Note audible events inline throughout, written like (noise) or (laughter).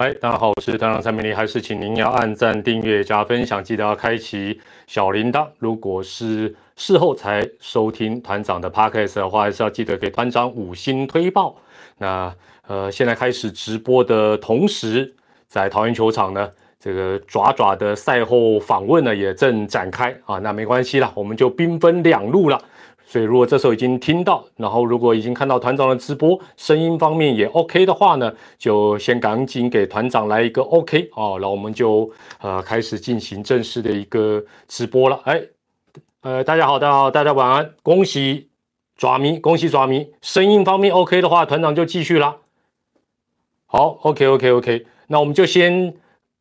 嗨，大家好，我是团长蔡明丽，还是请您要按赞、订阅、加分享，记得要开启小铃铛。如果是事后才收听团长的 podcast 的话，还是要记得给团长五星推报。那呃，现在开始直播的同时，在桃园球场呢，这个爪爪的赛后访问呢也正展开啊。那没关系啦，我们就兵分两路了。所以，如果这时候已经听到，然后如果已经看到团长的直播，声音方面也 OK 的话呢，就先赶紧给团长来一个 OK 哦，然后我们就呃开始进行正式的一个直播了。哎，呃，大家好，大家好，大家晚安，恭喜爪迷，恭喜爪迷，声音方面 OK 的话，团长就继续啦。好，OK，OK，OK，那我们就先。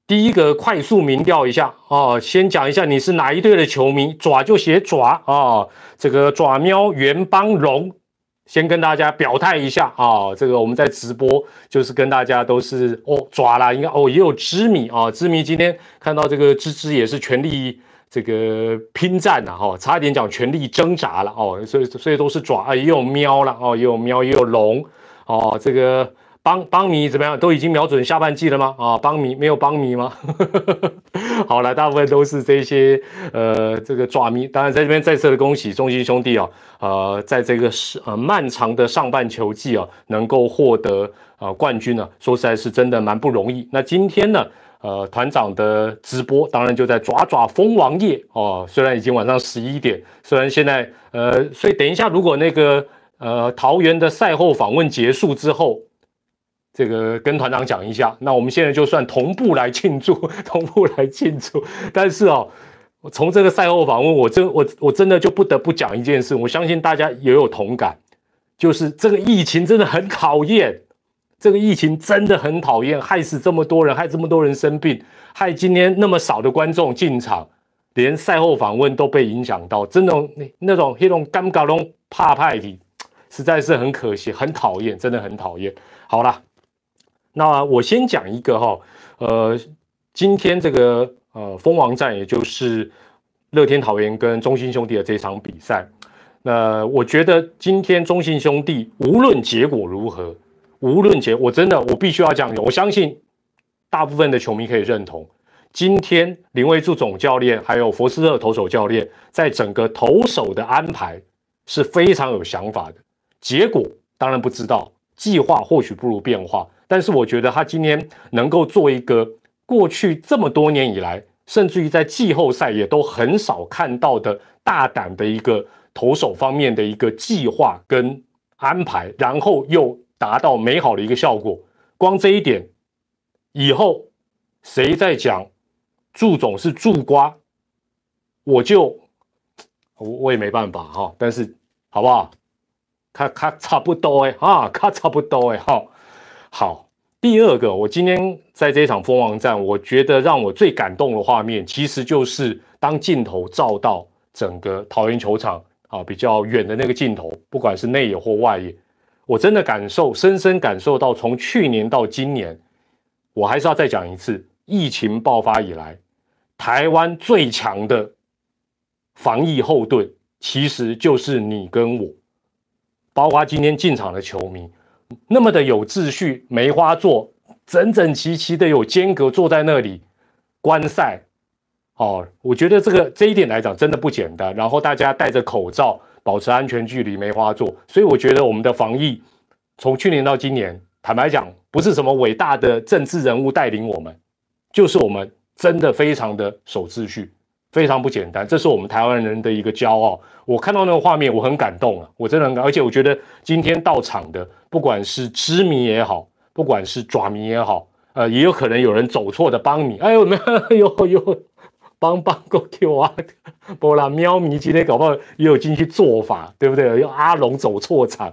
第一个快速民调一下啊，先讲一下你是哪一队的球迷，爪就写爪啊，这个爪喵元邦龙，先跟大家表态一下啊，这个我们在直播就是跟大家都是哦爪啦，应该哦也有知米啊，知米今天看到这个芝芝也是全力这个拼战呐哈，差一点讲全力挣扎了哦，所以所以都是爪啊，也有喵了哦，也有喵也有龙哦，这个。邦邦迷怎么样？都已经瞄准下半季了吗？啊，邦迷没有邦迷吗？(laughs) 好了，大部分都是这些呃，这个爪迷。当然，在这边再次的恭喜中心兄弟啊，呃，在这个是呃漫长的上半球季啊，能够获得呃冠军呢，说实在是真的蛮不容易。那今天呢，呃，团长的直播当然就在爪爪蜂王夜哦，虽然已经晚上十一点，虽然现在呃，所以等一下如果那个呃桃园的赛后访问结束之后。这个跟团长讲一下，那我们现在就算同步来庆祝，(laughs) 同步来庆祝。但是哦，从这个赛后访问，我真我我真的就不得不讲一件事，我相信大家也有同感，就是这个疫情真的很讨厌，这个疫情真的很讨厌，害死这么多人，害这么多人生病，害今天那么少的观众进场，连赛后访问都被影响到，真的那那种那种尴尬龙怕派的，实在是很可惜，很讨厌，真的很讨厌。好了。那我先讲一个哈，呃，今天这个呃蜂王战，也就是乐天桃园跟中信兄弟的这场比赛，那我觉得今天中信兄弟无论结果如何，无论结，我真的我必须要讲，我相信大部分的球迷可以认同，今天林威柱总教练还有佛斯特投手教练在整个投手的安排是非常有想法的，结果当然不知道，计划或许不如变化。但是我觉得他今天能够做一个过去这么多年以来，甚至于在季后赛也都很少看到的大胆的一个投手方面的一个计划跟安排，然后又达到美好的一个效果。光这一点，以后谁在讲祝总是祝瓜，我就我我也没办法哈。但是好不好？他他差不多哎啊，他差不多哎哈。好，第二个，我今天在这场蜂王战，我觉得让我最感动的画面，其实就是当镜头照到整个桃园球场啊比较远的那个镜头，不管是内野或外野，我真的感受，深深感受到，从去年到今年，我还是要再讲一次，疫情爆发以来，台湾最强的防疫后盾，其实就是你跟我，包括今天进场的球迷。那么的有秩序，梅花座整整齐齐的有间隔坐在那里观赛，哦，我觉得这个这一点来讲真的不简单。然后大家戴着口罩，保持安全距离，梅花座。所以我觉得我们的防疫从去年到今年，坦白讲，不是什么伟大的政治人物带领我们，就是我们真的非常的守秩序。非常不简单，这是我们台湾人的一个骄傲。我看到那个画面，我很感动啊，我真的很感，而且我觉得今天到场的，不管是知迷也好，不管是爪迷也好，呃，也有可能有人走错的帮你。哎呦，没 (laughs) 有，有帮帮过 Q 啊，波啦喵迷今天搞不好也有进去做法，对不对？有阿龙走错场，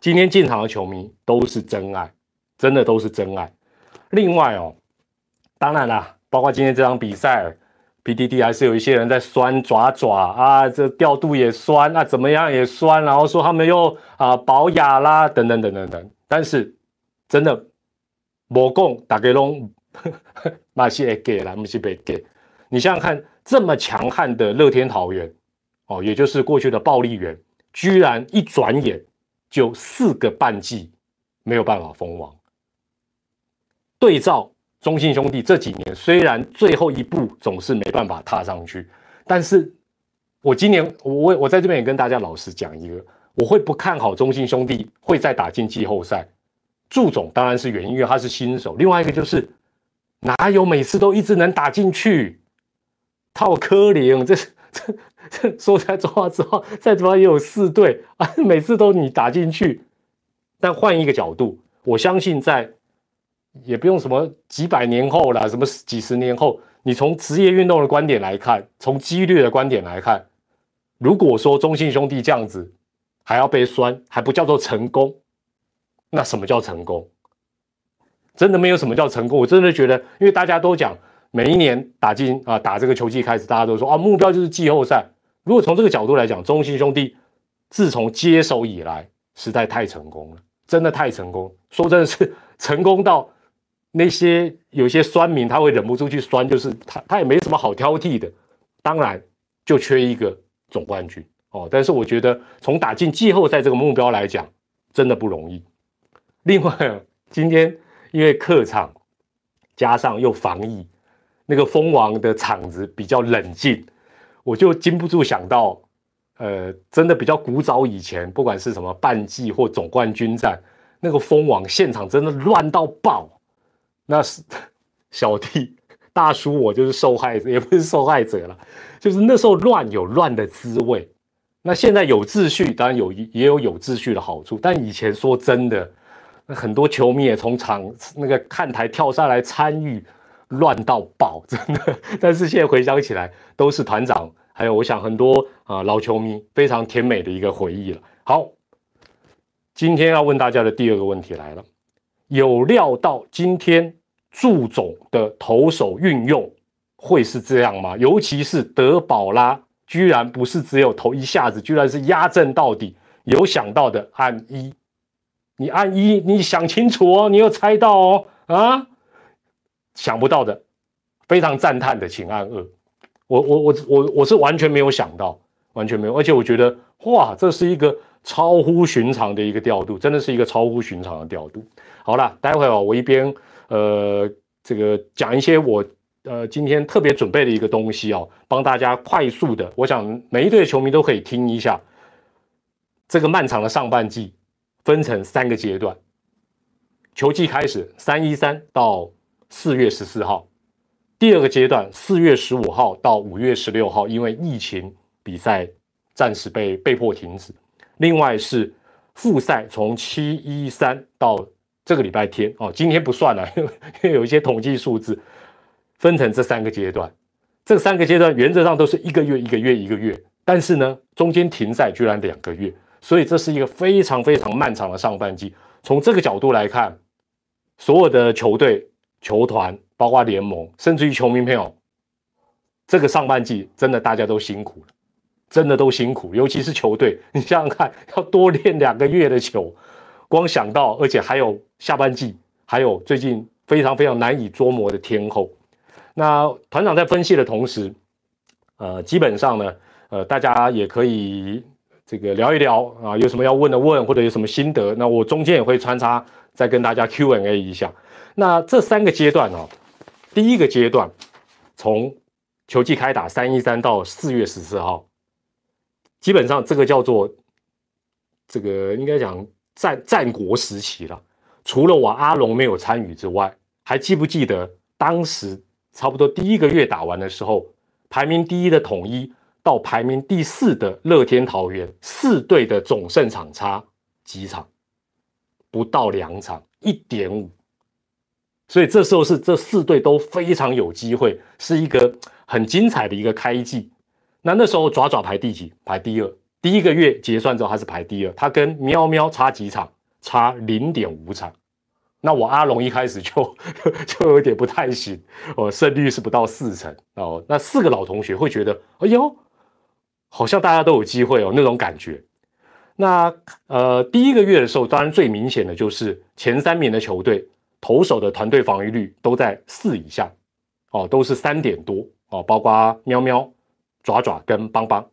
今天进场的球迷都是真爱，真的都是真爱。另外哦，当然啦，包括今天这场比赛。PDD 还是有一些人在酸爪爪啊，这调度也酸，啊怎么样也酸，然后说他们又啊保雅啦，等等等等等。但是真的，我共打 (laughs) 给龙，那些给了，不是被给。你想想看，这么强悍的乐天桃园，哦，也就是过去的暴力园，居然一转眼就四个半季没有办法封王。对照中信兄弟这几年，虽然最后一步总是没办法踏上去，但是我今年我我在这边也跟大家老实讲一个，我会不看好中信兄弟会再打进季后赛。祝总当然是原因，因为他是新手。另外一个就是哪有每次都一直能打进去？套科林，这这这说在中华之后，在中华也有四队啊，每次都你打进去。但换一个角度，我相信在也不用什么几百年后了，什么几十年后，你从职业运动的观点来看，从几率的观点来看，如果说中信兄弟这样子还要被酸，还不叫做成功。那什么叫成功？真的没有什么叫成功。我真的觉得，因为大家都讲每一年打进啊，打这个球季开始，大家都说啊，目标就是季后赛。如果从这个角度来讲，中信兄弟自从接手以来，实在太成功了，真的太成功。说真的是成功到那些有些酸民他会忍不住去酸，就是他他也没什么好挑剔的。当然就缺一个总冠军哦。但是我觉得从打进季后赛这个目标来讲，真的不容易。另外，今天因为客场加上又防疫，那个蜂王的场子比较冷静，我就禁不住想到，呃，真的比较古早以前，不管是什么半季或总冠军战，那个蜂王现场真的乱到爆。那是小弟大叔，我就是受害者，也不是受害者了，就是那时候乱有乱的滋味。那现在有秩序，当然有也有有秩序的好处，但以前说真的。那很多球迷也从场那个看台跳下来参与，乱到爆，真的。(laughs) 但是现在回想起来，都是团长，还有我想很多啊老球迷非常甜美的一个回忆了。好，今天要问大家的第二个问题来了：有料到今天祝总的投手运用会是这样吗？尤其是德保拉，居然不是只有投一下子，居然是压阵到底。有想到的按一。你按一，你想清楚哦，你有猜到哦啊？想不到的，非常赞叹的，请按二。我我我我我是完全没有想到，完全没有，而且我觉得哇，这是一个超乎寻常的一个调度，真的是一个超乎寻常的调度。好了，待会儿我一边呃这个讲一些我呃今天特别准备的一个东西哦，帮大家快速的，我想每一队球迷都可以听一下这个漫长的上半季。分成三个阶段，球季开始三一三到四月十四号，第二个阶段四月十五号到五月十六号，因为疫情比赛暂时被被迫停止。另外是复赛从七一三到这个礼拜天哦，今天不算了，因为因为有一些统计数字分成这三个阶段，这三个阶段原则上都是一个月一个月一个月，但是呢中间停赛居然两个月。所以这是一个非常非常漫长的上半季。从这个角度来看，所有的球队、球团，包括联盟，甚至于球迷朋友，这个上半季真的大家都辛苦了，真的都辛苦。尤其是球队，(laughs) 你想想看，要多练两个月的球，光想到，而且还有下半季，还有最近非常非常难以捉摸的天后。那团长在分析的同时，呃，基本上呢，呃，大家也可以。这个聊一聊啊，有什么要问的问，或者有什么心得，那我中间也会穿插再跟大家 Q&A 一下。那这三个阶段哦，第一个阶段从球季开打三一三到四月十四号，基本上这个叫做这个应该讲战战国时期了。除了我阿龙没有参与之外，还记不记得当时差不多第一个月打完的时候，排名第一的统一。到排名第四的乐天桃园，四队的总胜场差几场？不到两场，一点五。所以这时候是这四队都非常有机会，是一个很精彩的一个开季。那那时候爪爪排第几？排第二。第一个月结算之后，他是排第二，他跟喵喵差几场？差零点五场。那我阿龙一开始就 (laughs) 就有点不太行，哦，胜率是不到四成哦。那四个老同学会觉得，哎呦。好像大家都有机会哦，那种感觉。那呃，第一个月的时候，当然最明显的就是前三名的球队投手的团队防御率都在四以下，哦，都是三点多哦，包括喵喵、爪爪跟邦邦，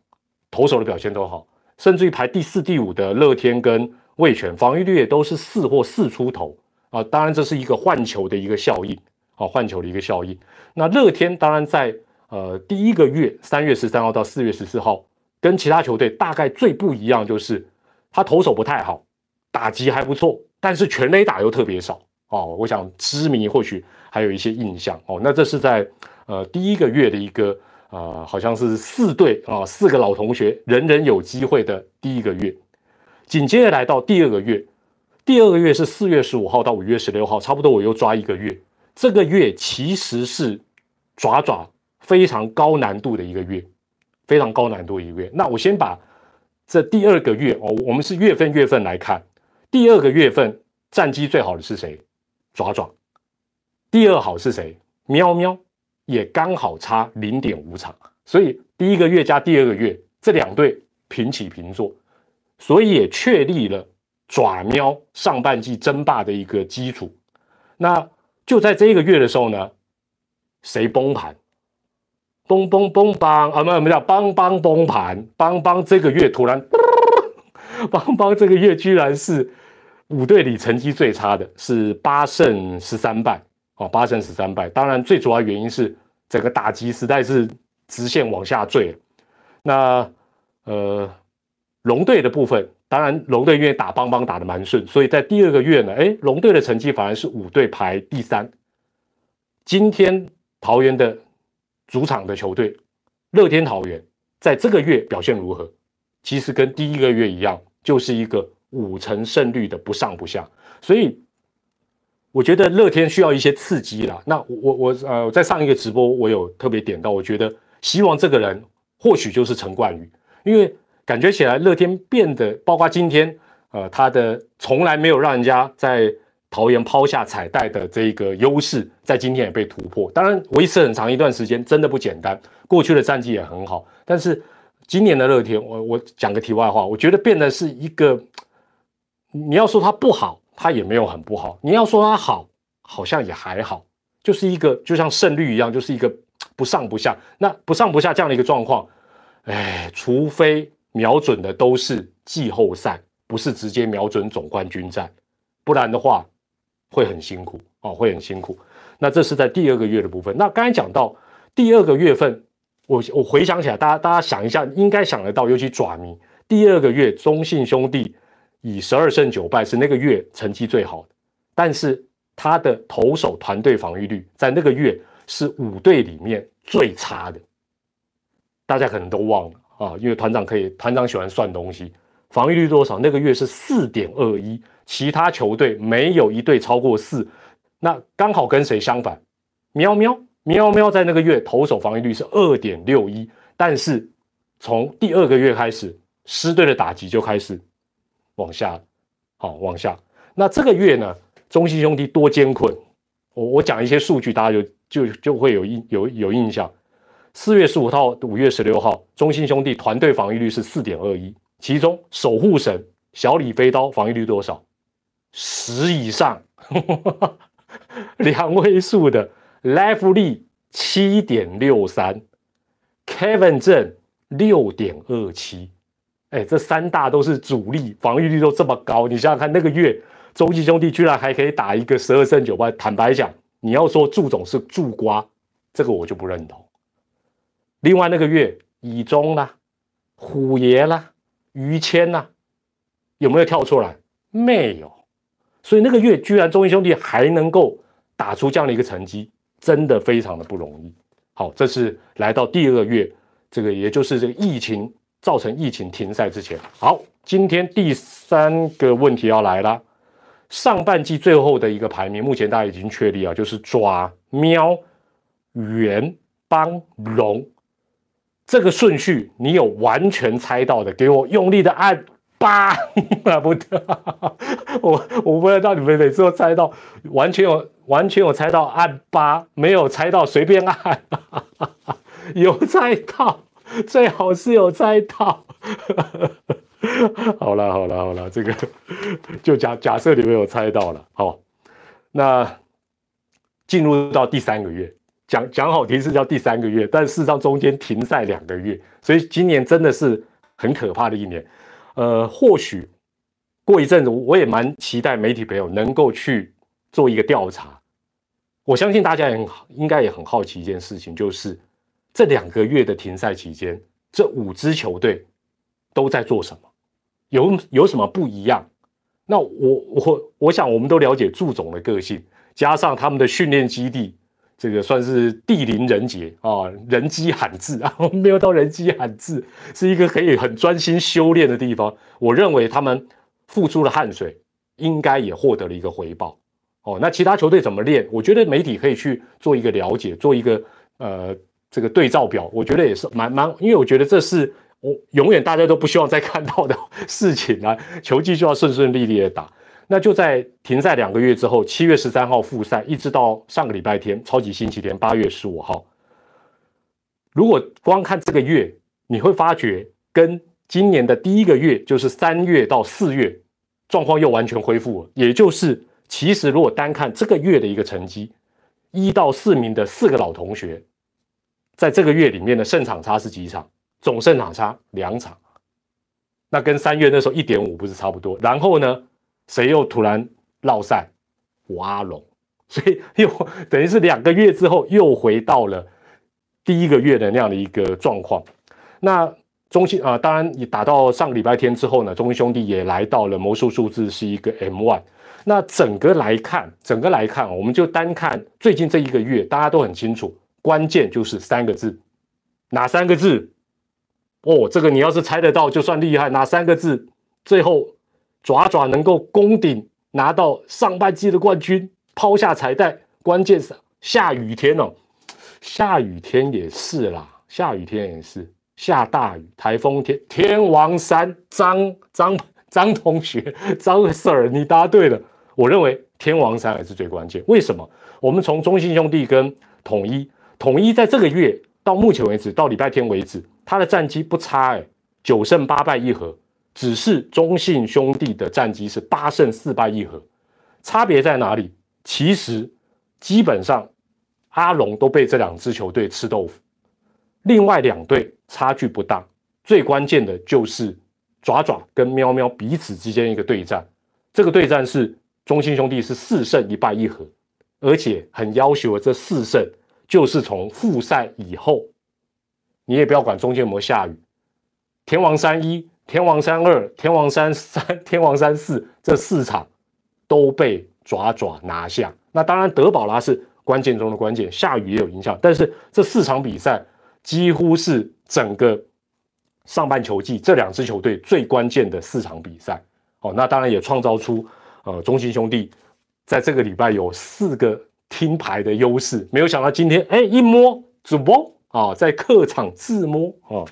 投手的表现都好，甚至于排第四、第五的乐天跟味全防御率也都是四或四出头，啊。当然这是一个换球的一个效应啊，换球的一个效应。那乐天当然在呃第一个月三月十三号到四月十四号，跟其他球队大概最不一样就是他投手不太好，打击还不错，但是全垒打又特别少哦。我想知名或许还有一些印象哦。那这是在呃第一个月的一个。啊，好像是四对啊，四个老同学，人人有机会的第一个月，紧接着来到第二个月，第二个月是四月十五号到五月十六号，差不多我又抓一个月，这个月其实是爪爪非常高难度的一个月，非常高难度一个月。那我先把这第二个月哦，我们是月份月份来看，第二个月份战绩最好的是谁？爪爪，第二好是谁？喵喵。也刚好差零点五场，所以第一个月加第二个月这两队平起平坐，所以也确立了爪喵上半季争霸的一个基础。那就在这一个月的时候呢，谁崩盘？崩崩崩崩啊，没有没有，邦邦崩盘，邦邦这个月突然，(laughs) 邦邦这个月居然是五队里成绩最差的，是八胜十三败。哦，八胜十三败，当然最主要原因是整个打击实在是直线往下坠。那呃，龙队的部分，当然龙队因为打邦邦打的蛮顺，所以在第二个月呢，哎，龙队的成绩反而是五队排第三。今天桃园的主场的球队乐天桃园，在这个月表现如何？其实跟第一个月一样，就是一个五成胜率的不上不下，所以。我觉得乐天需要一些刺激啦。那我我呃，在上一个直播我有特别点到，我觉得希望这个人或许就是陈冠宇，因为感觉起来乐天变得，包括今天呃他的从来没有让人家在桃园抛下彩带的这个优势，在今天也被突破。当然维持很长一段时间真的不简单，过去的战绩也很好，但是今年的乐天，我我讲个题外话，我觉得变得是一个，你要说他不好。他也没有很不好，你要说他好，好像也还好，就是一个就像胜率一样，就是一个不上不下。那不上不下这样的一个状况，哎，除非瞄准的都是季后赛，不是直接瞄准总冠军战，不然的话会很辛苦哦，会很辛苦。那这是在第二个月的部分。那刚才讲到第二个月份，我我回想起来，大家大家想一下，应该想得到，尤其爪迷第二个月，中信兄弟。以十二胜九败是那个月成绩最好的，但是他的投手团队防御率在那个月是五队里面最差的，大家可能都忘了啊，因为团长可以，团长喜欢算东西，防御率多少？那个月是四点二一，其他球队没有一队超过四，那刚好跟谁相反？喵喵喵喵在那个月投手防御率是二点六一，但是从第二个月开始，狮队的打击就开始。往下，好，往下。那这个月呢，中信兄弟多艰困。我我讲一些数据，大家就就就会有印有有印象。四月十五号、五月十六号，中信兄弟团队防御率是四点二一，其中守护神小李飞刀防御率多少？十以上，(laughs) 两位数的。Life 力七点六三，Kevin 正六点二七。哎，这三大都是主力，防御率都这么高，你想想看，那个月中信兄弟居然还可以打一个十二胜九败。坦白讲，你要说祝总是祝瓜，这个我就不认同。另外那个月以中啦、虎爷啦、于谦呐，有没有跳出来？没有。所以那个月居然中信兄弟还能够打出这样的一个成绩，真的非常的不容易。好，这是来到第二个月，这个也就是这个疫情。造成疫情停赛之前，好，今天第三个问题要来了。上半季最后的一个排名，目前大家已经确立啊，就是抓喵、圆、帮、龙这个顺序，你有完全猜到的，给我用力的按八，(laughs) 不得，我我不知道你们每次都猜到，完全有完全有猜到按八，没有猜到随便按，(laughs) 有猜到。最好是有猜到，(laughs) 好了好了好了，这个就假假设你们有猜到了，好，那进入到第三个月，讲讲好听是叫第三个月，但事实上中间停赛两个月，所以今年真的是很可怕的一年。呃，或许过一阵子，我也蛮期待媒体朋友能够去做一个调查。我相信大家也很应该也很好奇一件事情，就是这两个月的停赛期间，这五支球队都在做什么？有有什么不一样？那我我我想，我们都了解祝总的个性，加上他们的训练基地，这个算是地灵人杰啊，人迹罕至啊，(laughs) 没有到人迹罕至，是一个可以很专心修炼的地方。我认为他们付出了汗水，应该也获得了一个回报。哦，那其他球队怎么练？我觉得媒体可以去做一个了解，做一个呃这个对照表。我觉得也是蛮蛮，因为我觉得这是。我永远大家都不希望再看到的 (laughs) 事情啊，球季就要顺顺利利的打。那就在停赛两个月之后，七月十三号复赛，一直到上个礼拜天，超级星期天，八月十五号。如果光看这个月，你会发觉跟今年的第一个月，就是三月到四月，状况又完全恢复了。也就是，其实如果单看这个月的一个成绩，一到四名的四个老同学，在这个月里面的胜场差是几场？总胜场差两场，那跟三月那时候一点五不是差不多？然后呢，谁又突然落赛？我阿龙，所以又等于是两个月之后又回到了第一个月的那样的一个状况。那中信啊，当然你打到上个礼拜天之后呢，中信兄弟也来到了魔术数字是一个 M one。那整个来看，整个来看，我们就单看最近这一个月，大家都很清楚，关键就是三个字，哪三个字？哦，这个你要是猜得到，就算厉害。哪三个字？最后爪爪能够攻顶，拿到上半季的冠军，抛下彩带。关键是下雨天哦，下雨天也是啦，下雨天也是下大雨，台风天。天王山张张张同学，张 Sir，你答对了。我认为天王山还是最关键。为什么？我们从中信兄弟跟统一，统一在这个月到目前为止，到礼拜天为止。他的战绩不差哎，九胜八败一和，只是中信兄弟的战绩是八胜四败一和，差别在哪里？其实基本上阿龙都被这两支球队吃豆腐，另外两队差距不大，最关键的就是爪爪跟喵喵彼此之间一个对战，这个对战是中信兄弟是四胜一败一和，而且很要求这四胜就是从复赛以后。你也不要管中间有没有下雨，天王山一、天王山二、天王山三、(laughs) 天王山四这四场都被爪爪拿下。那当然德保拉是关键中的关键，下雨也有影响。但是这四场比赛几乎是整个上半球季这两支球队最关键的四场比赛。哦，那当然也创造出呃中信兄弟在这个礼拜有四个听牌的优势。没有想到今天哎一摸主播。啊，在客场自摸啊，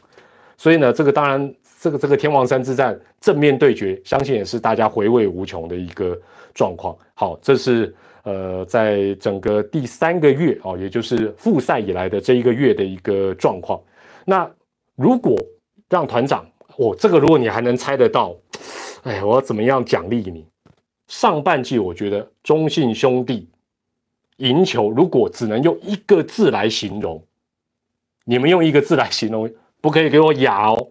所以呢，这个当然，这个这个天王山之战正面对决，相信也是大家回味无穷的一个状况。好，这是呃，在整个第三个月啊，也就是复赛以来的这一个月的一个状况。那如果让团长，哦，这个如果你还能猜得到，哎，我要怎么样奖励你？上半季我觉得中信兄弟赢球，如果只能用一个字来形容。你们用一个字来形容，不可以给我哑哦，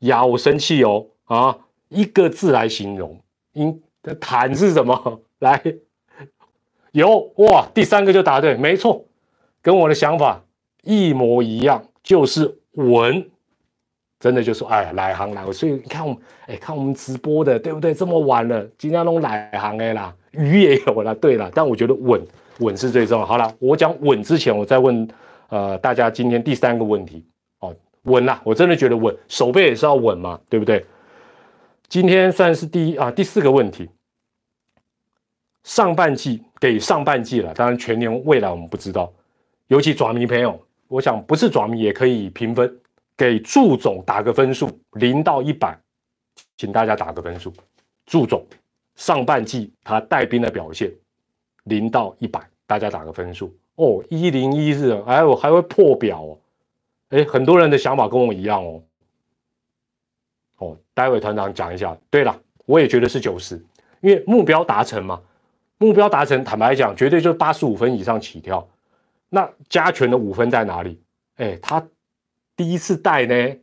哑我生气哦啊！一个字来形容，赢的坦是什么？(laughs) 来，有哇，第三个就答对，没错，跟我的想法一模一样，就是稳，真的就是哎，来行来，所以你看我们哎，看我们直播的对不对？这么晚了，今天弄来行哎啦，鱼也有了，对了，但我觉得稳稳是最重要。好了，我讲稳之前，我再问。呃，大家今天第三个问题哦，稳啦，我真的觉得稳，手背也是要稳嘛，对不对？今天算是第一啊，第四个问题，上半季给上半季了，当然全年未来我们不知道，尤其爪迷朋友，我想不是爪迷也可以评分，给祝总打个分数，零到一百，请大家打个分数，祝总上半季他带兵的表现，零到一百，大家打个分数。哦，一零一是，哎，我还会破表哦，哎，很多人的想法跟我一样哦，哦，待会团长讲一下。对了，我也觉得是九十，因为目标达成嘛，目标达成，坦白讲，绝对就是八十五分以上起跳。那加权的五分在哪里？哎，他第一次带呢，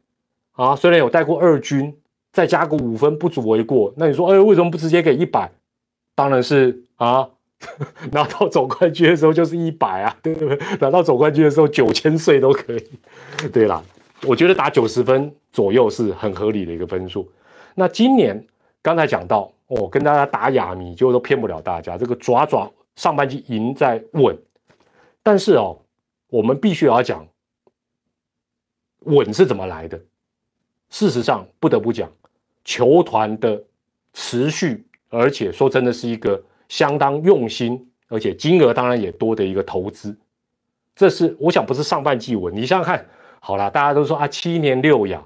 啊，虽然有带过二军，再加个五分不足为过。那你说，哎，为什么不直接给一百？当然是啊。(laughs) 拿到总冠军的时候就是一百啊，(laughs) 对不对？拿到总冠军的时候九千岁都可以。对啦，我觉得打九十分左右是很合理的一个分数。那今年刚才讲到，我跟大家打哑谜，就都骗不了大家。这个爪爪上半季赢在稳，但是哦，我们必须要讲稳是怎么来的。事实上，不得不讲，球团的持续，而且说真的是一个。相当用心，而且金额当然也多的一个投资，这是我想不是上半季稳。你想想看，好了，大家都说啊七年六亚，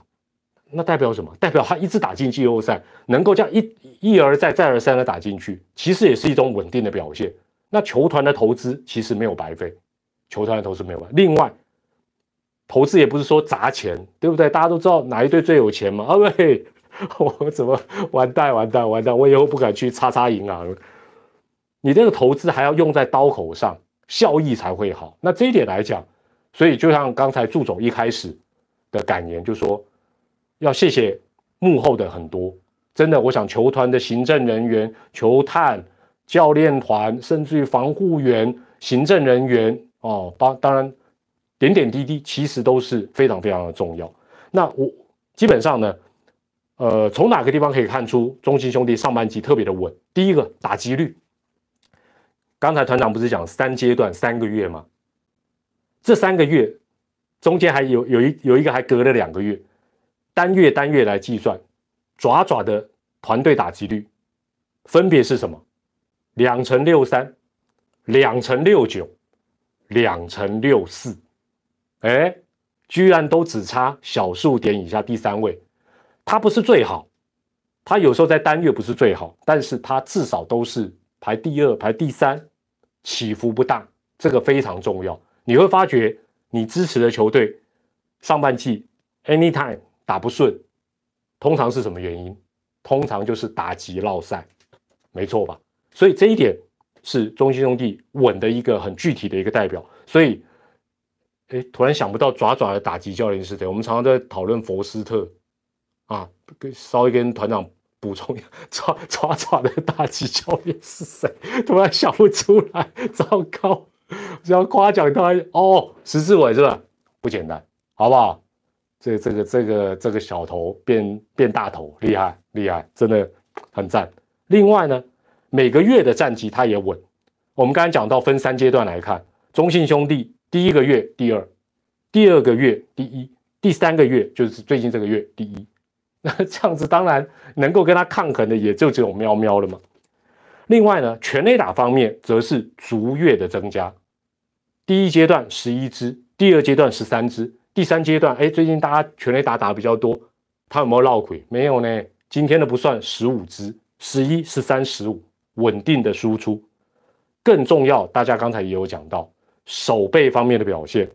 那代表什么？代表他一直打进季后赛，能够这样一一而再再而三的打进去，其实也是一种稳定的表现。那球团的投资其实没有白费，球团的投资没有白。另外，投资也不是说砸钱，对不对？大家都知道哪一队最有钱嘛？啊喂，(laughs) 我怎么完蛋完蛋完蛋？我以后不敢去叉叉银行。你这个投资还要用在刀口上，效益才会好。那这一点来讲，所以就像刚才祝总一开始的感言，就说要谢谢幕后的很多，真的，我想球团的行政人员、球探、教练团，甚至于防护员、行政人员哦，当当然点点滴滴，其实都是非常非常的重要。那我基本上呢，呃，从哪个地方可以看出中信兄弟上半季特别的稳？第一个打击率。刚才团长不是讲三阶段三个月吗？这三个月中间还有有一有一个还隔了两个月，单月单月来计算，爪爪的团队打击率分别是什么？两成六三，两成六九，两成六四，哎，居然都只差小数点以下第三位，它不是最好，它有时候在单月不是最好，但是它至少都是。排第二，排第三，起伏不大，这个非常重要。你会发觉，你支持的球队上半季 anytime 打不顺，通常是什么原因？通常就是打击落赛，没错吧？所以这一点是中心兄弟稳的一个很具体的一个代表。所以，哎，突然想不到爪爪的打击教练是谁。我们常常在讨论佛斯特啊，稍微跟团长。补充一下，(laughs) 抓抓抓的打击教练是谁？突然想不出来，糟糕！只要夸奖他哦，石志伟是吧？不简单，好不好？这这个这个这个小头变变大头，厉害厉害，真的很赞。另外呢，每个月的战绩他也稳。我们刚才讲到分三阶段来看，中信兄弟第一个月第二，第二个月第一，第三个月就是最近这个月第一。那 (laughs) 这样子当然能够跟他抗衡的也就只有喵喵了嘛。另外呢，全垒打方面则是逐月的增加，第一阶段十一支，第二阶段十三支，第三阶段哎，最近大家全垒打打比较多，他有没有绕鬼？没有呢。今天的不算，十五支，十一、十三、十五，稳定的输出。更重要，大家刚才也有讲到手背方面的表现，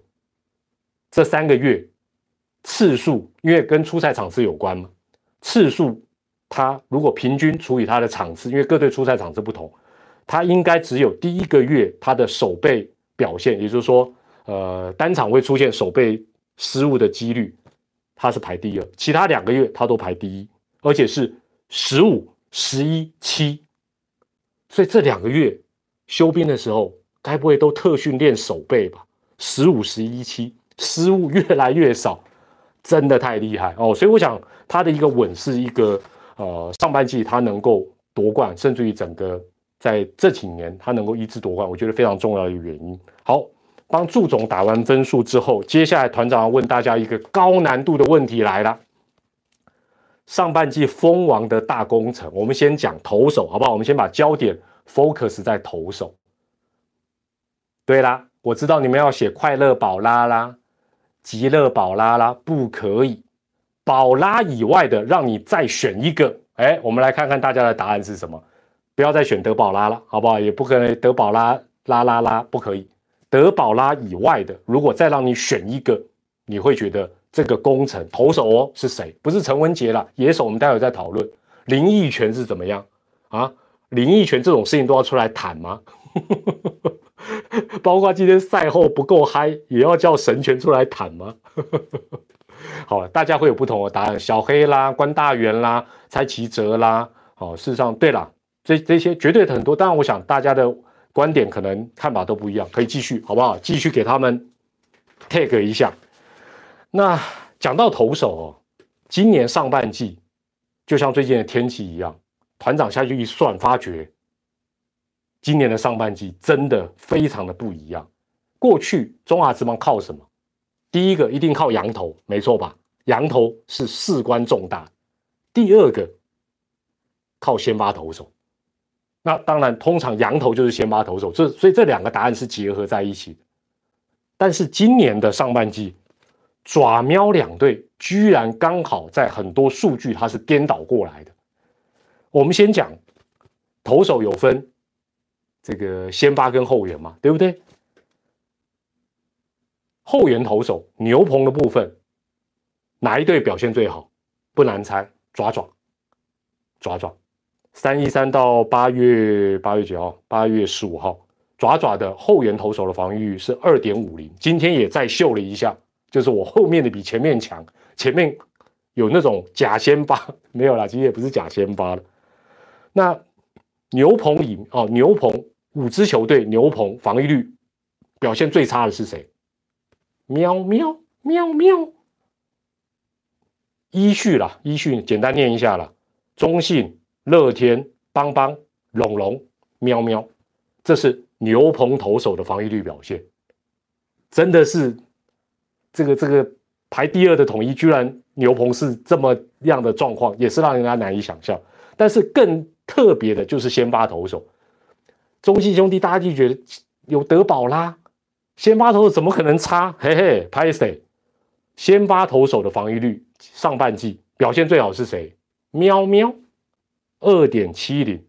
这三个月。次数，因为跟出赛场次有关嘛。次数，它如果平均除以它的场次，因为各队出赛场次不同，它应该只有第一个月它的手背表现，也就是说，呃，单场会出现手背失误的几率，它是排第二。其他两个月它都排第一，而且是十五、十一、七。所以这两个月休兵的时候，该不会都特训练手背吧？十五、十一、七，失误越来越少。真的太厉害哦，所以我想他的一个稳是一个呃上半季他能够夺冠，甚至于整个在这几年他能够一直夺冠，我觉得非常重要的一个原因。好，帮祝总打完分数之后，接下来团长要问大家一个高难度的问题来了。上半季封王的大工程，我们先讲投手好不好？我们先把焦点 focus 在投手。对啦，我知道你们要写快乐宝拉啦。极乐宝拉拉，不可以，宝拉以外的让你再选一个。哎，我们来看看大家的答案是什么。不要再选德宝拉了，好不好？也不可能德宝拉拉拉拉，不可以。德宝拉以外的，如果再让你选一个，你会觉得这个工程投手哦是谁？不是陈文杰了，野手我们待会再讨论。林奕泉是怎么样啊？林奕泉这种事情都要出来谈吗？(laughs) 包括今天赛后不够嗨，也要叫神权出来谈吗？(laughs) 好，大家会有不同的答案。小黑啦，关大元啦，蔡奇哲啦，哦，事实上，对了，这这些绝对很多。当然，我想大家的观点可能看法都不一样，可以继续好不好？继续给他们 take 一下。那讲到投手哦，今年上半季就像最近的天气一样，团长下去一算，发觉今年的上半季真的非常的不一样。过去中华职棒靠什么？第一个一定靠羊头，没错吧？羊头是事关重大。第二个靠先发投手。那当然，通常羊头就是先发投手，这所以这两个答案是结合在一起的。但是今年的上半季，爪喵两队居然刚好在很多数据它是颠倒过来的。我们先讲投手有分这个先发跟后援嘛，对不对？后援投手牛棚的部分，哪一队表现最好？不难猜，爪爪，爪爪。三一三到八月八月几号？八月十五号，爪爪的后援投手的防御是二点五零。今天也再秀了一下，就是我后面的比前面强。前面有那种假先发没有啦，今天也不是假先发了。那牛棚里哦，牛棚五支球队牛棚防御率表现最差的是谁？喵喵喵喵，依序啦，依序简单念一下啦，中信。乐天、邦邦、龙龙、喵喵，这是牛棚投手的防御率表现，真的是这个这个排第二的统一，居然牛棚是这么样的状况，也是让人家难以想象。但是更特别的就是先发投手，中信兄弟大家就觉得有德保啦，先发投手怎么可能差？嘿嘿，拍谁？先发投手的防御率上半季表现最好是谁？喵喵。二点七零，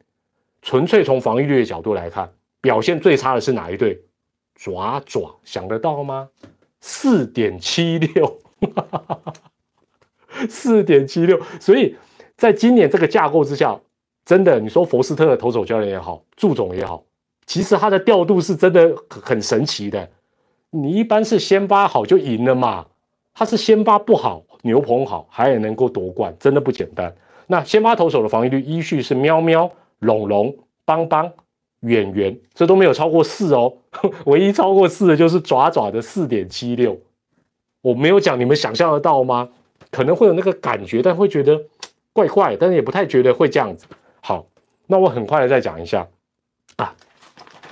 纯粹从防御率的角度来看，表现最差的是哪一队？爪爪，想得到吗？四点七六，(laughs) 四点七六。所以，在今年这个架构之下，真的，你说佛斯特的投手教练也好，祝总也好，其实他的调度是真的很神奇的。你一般是先发好就赢了嘛，他是先发不好，牛棚好，还能够夺冠，真的不简单。那先发投手的防御率依序是喵喵、龙龙、邦邦、远远，这都没有超过四哦。(laughs) 唯一超过四的就是爪爪的四点七六。我没有讲，你们想象得到吗？可能会有那个感觉，但会觉得怪怪，但是也不太觉得会这样子。好，那我很快的再讲一下啊。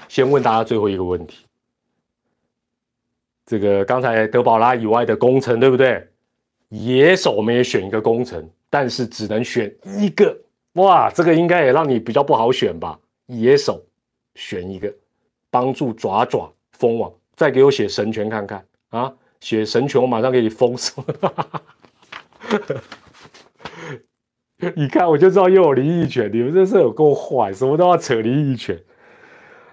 先问大家最后一个问题：这个刚才德保拉以外的工程，对不对？野手我们也选一个工程。但是只能选一个哇，这个应该也让你比较不好选吧？野手选一个，帮助爪爪封网，再给我写神拳看看啊！写神拳，我马上给你封死。(laughs) (laughs) 你看我就知道又有林义拳，你们这是有够坏，什么都要扯林义拳。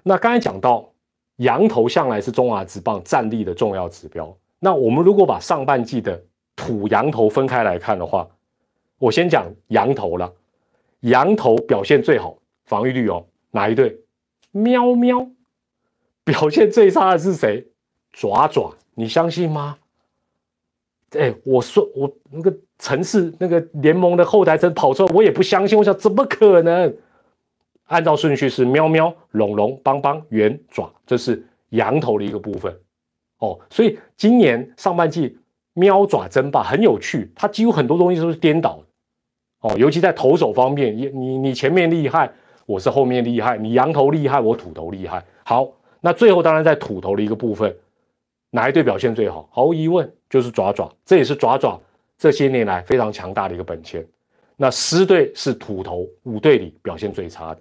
那刚才讲到羊头向来是中华职棒战力的重要指标，那我们如果把上半季的土羊头分开来看的话，我先讲羊头了，羊头表现最好，防御率哦，哪一队？喵喵，表现最差的是谁？爪爪，你相信吗？哎，我说我那个城市那个联盟的后台真跑出来，我也不相信，我想怎么可能？按照顺序是喵喵、龙龙、邦邦、圆爪，这是羊头的一个部分哦。所以今年上半季喵爪争霸很有趣，它几乎很多东西都是颠倒的。哦，尤其在投手方面，你你你前面厉害，我是后面厉害；你羊头厉害，我土头厉害。好，那最后当然在土头的一个部分，哪一队表现最好？毫无疑问就是爪爪，这也是爪爪这些年来非常强大的一个本钱。那狮队是土头五队里表现最差的，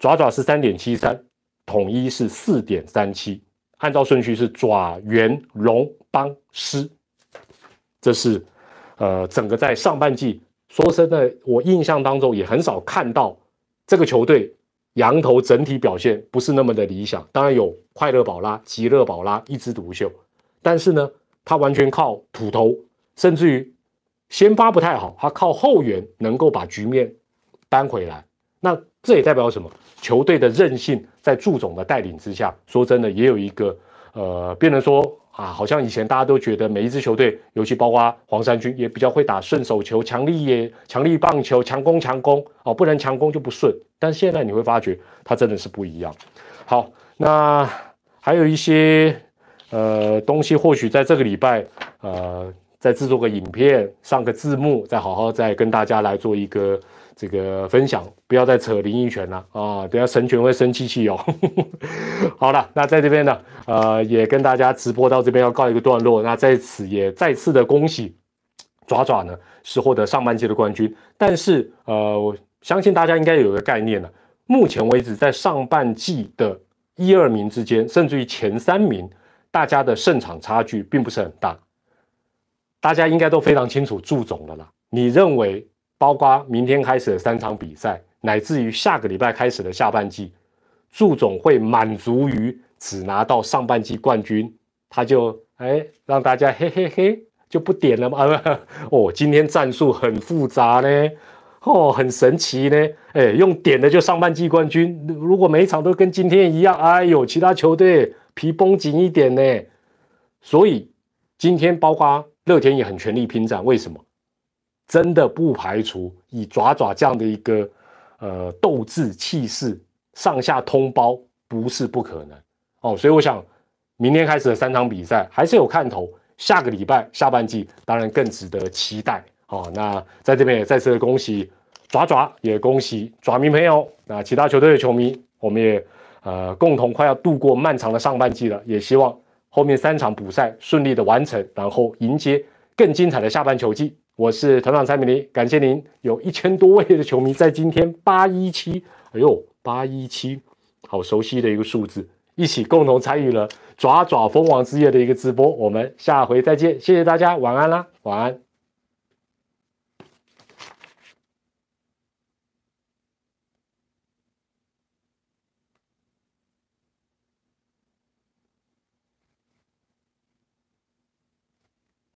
爪爪是三点七三，统一是四点三七，按照顺序是爪、圆、龙、邦、狮，这是呃整个在上半季。说真的，我印象当中也很少看到这个球队羊头整体表现不是那么的理想。当然有快乐宝拉、极乐宝拉一枝独秀，但是呢，他完全靠土头，甚至于先发不太好，他靠后援能够把局面扳回来。那这也代表什么？球队的韧性在祝总的带领之下，说真的也有一个呃，变成说。啊，好像以前大家都觉得每一支球队，尤其包括黄山军，也比较会打顺手球、强力也强力棒球、强攻强攻哦，不能强攻就不顺。但现在你会发觉，他真的是不一样。好，那还有一些呃东西，或许在这个礼拜呃再制作个影片，上个字幕，再好好再跟大家来做一个这个分享，不要再扯林一拳了啊，等下神权会生气气哦。(laughs) 好了，那在这边呢，呃，也跟大家直播到这边要告一个段落，那在此也再次的恭喜爪爪呢是获得上半季的冠军，但是呃，我相信大家应该有个概念了。目前为止，在上半季的一二名之间，甚至于前三名，大家的胜场差距并不是很大。大家应该都非常清楚祝总的啦。你认为，包括明天开始的三场比赛，乃至于下个礼拜开始的下半季，祝总会满足于只拿到上半季冠军，他就哎让大家嘿嘿嘿就不点了吗？(laughs) 哦，今天战术很复杂呢。哦，很神奇呢，哎，用点的就上半季冠军。如果每一场都跟今天一样，哎呦，其他球队皮绷紧一点呢。所以今天包括乐天也很全力拼战。为什么？真的不排除以爪爪这样的一个呃斗志气势，上下通包不是不可能哦。所以我想，明天开始的三场比赛还是有看头。下个礼拜下半季当然更值得期待。哦，那在这边也再次的恭喜爪爪，也恭喜爪迷朋友。那其他球队的球迷，我们也呃共同快要度过漫长的上半季了，也希望后面三场补赛顺利的完成，然后迎接更精彩的下半球季。我是团长蔡明黎，感谢您有一千多位的球迷在今天八一七，哎呦八一七，好熟悉的一个数字，一起共同参与了爪爪蜂王之夜的一个直播。我们下回再见，谢谢大家，晚安啦，晚安。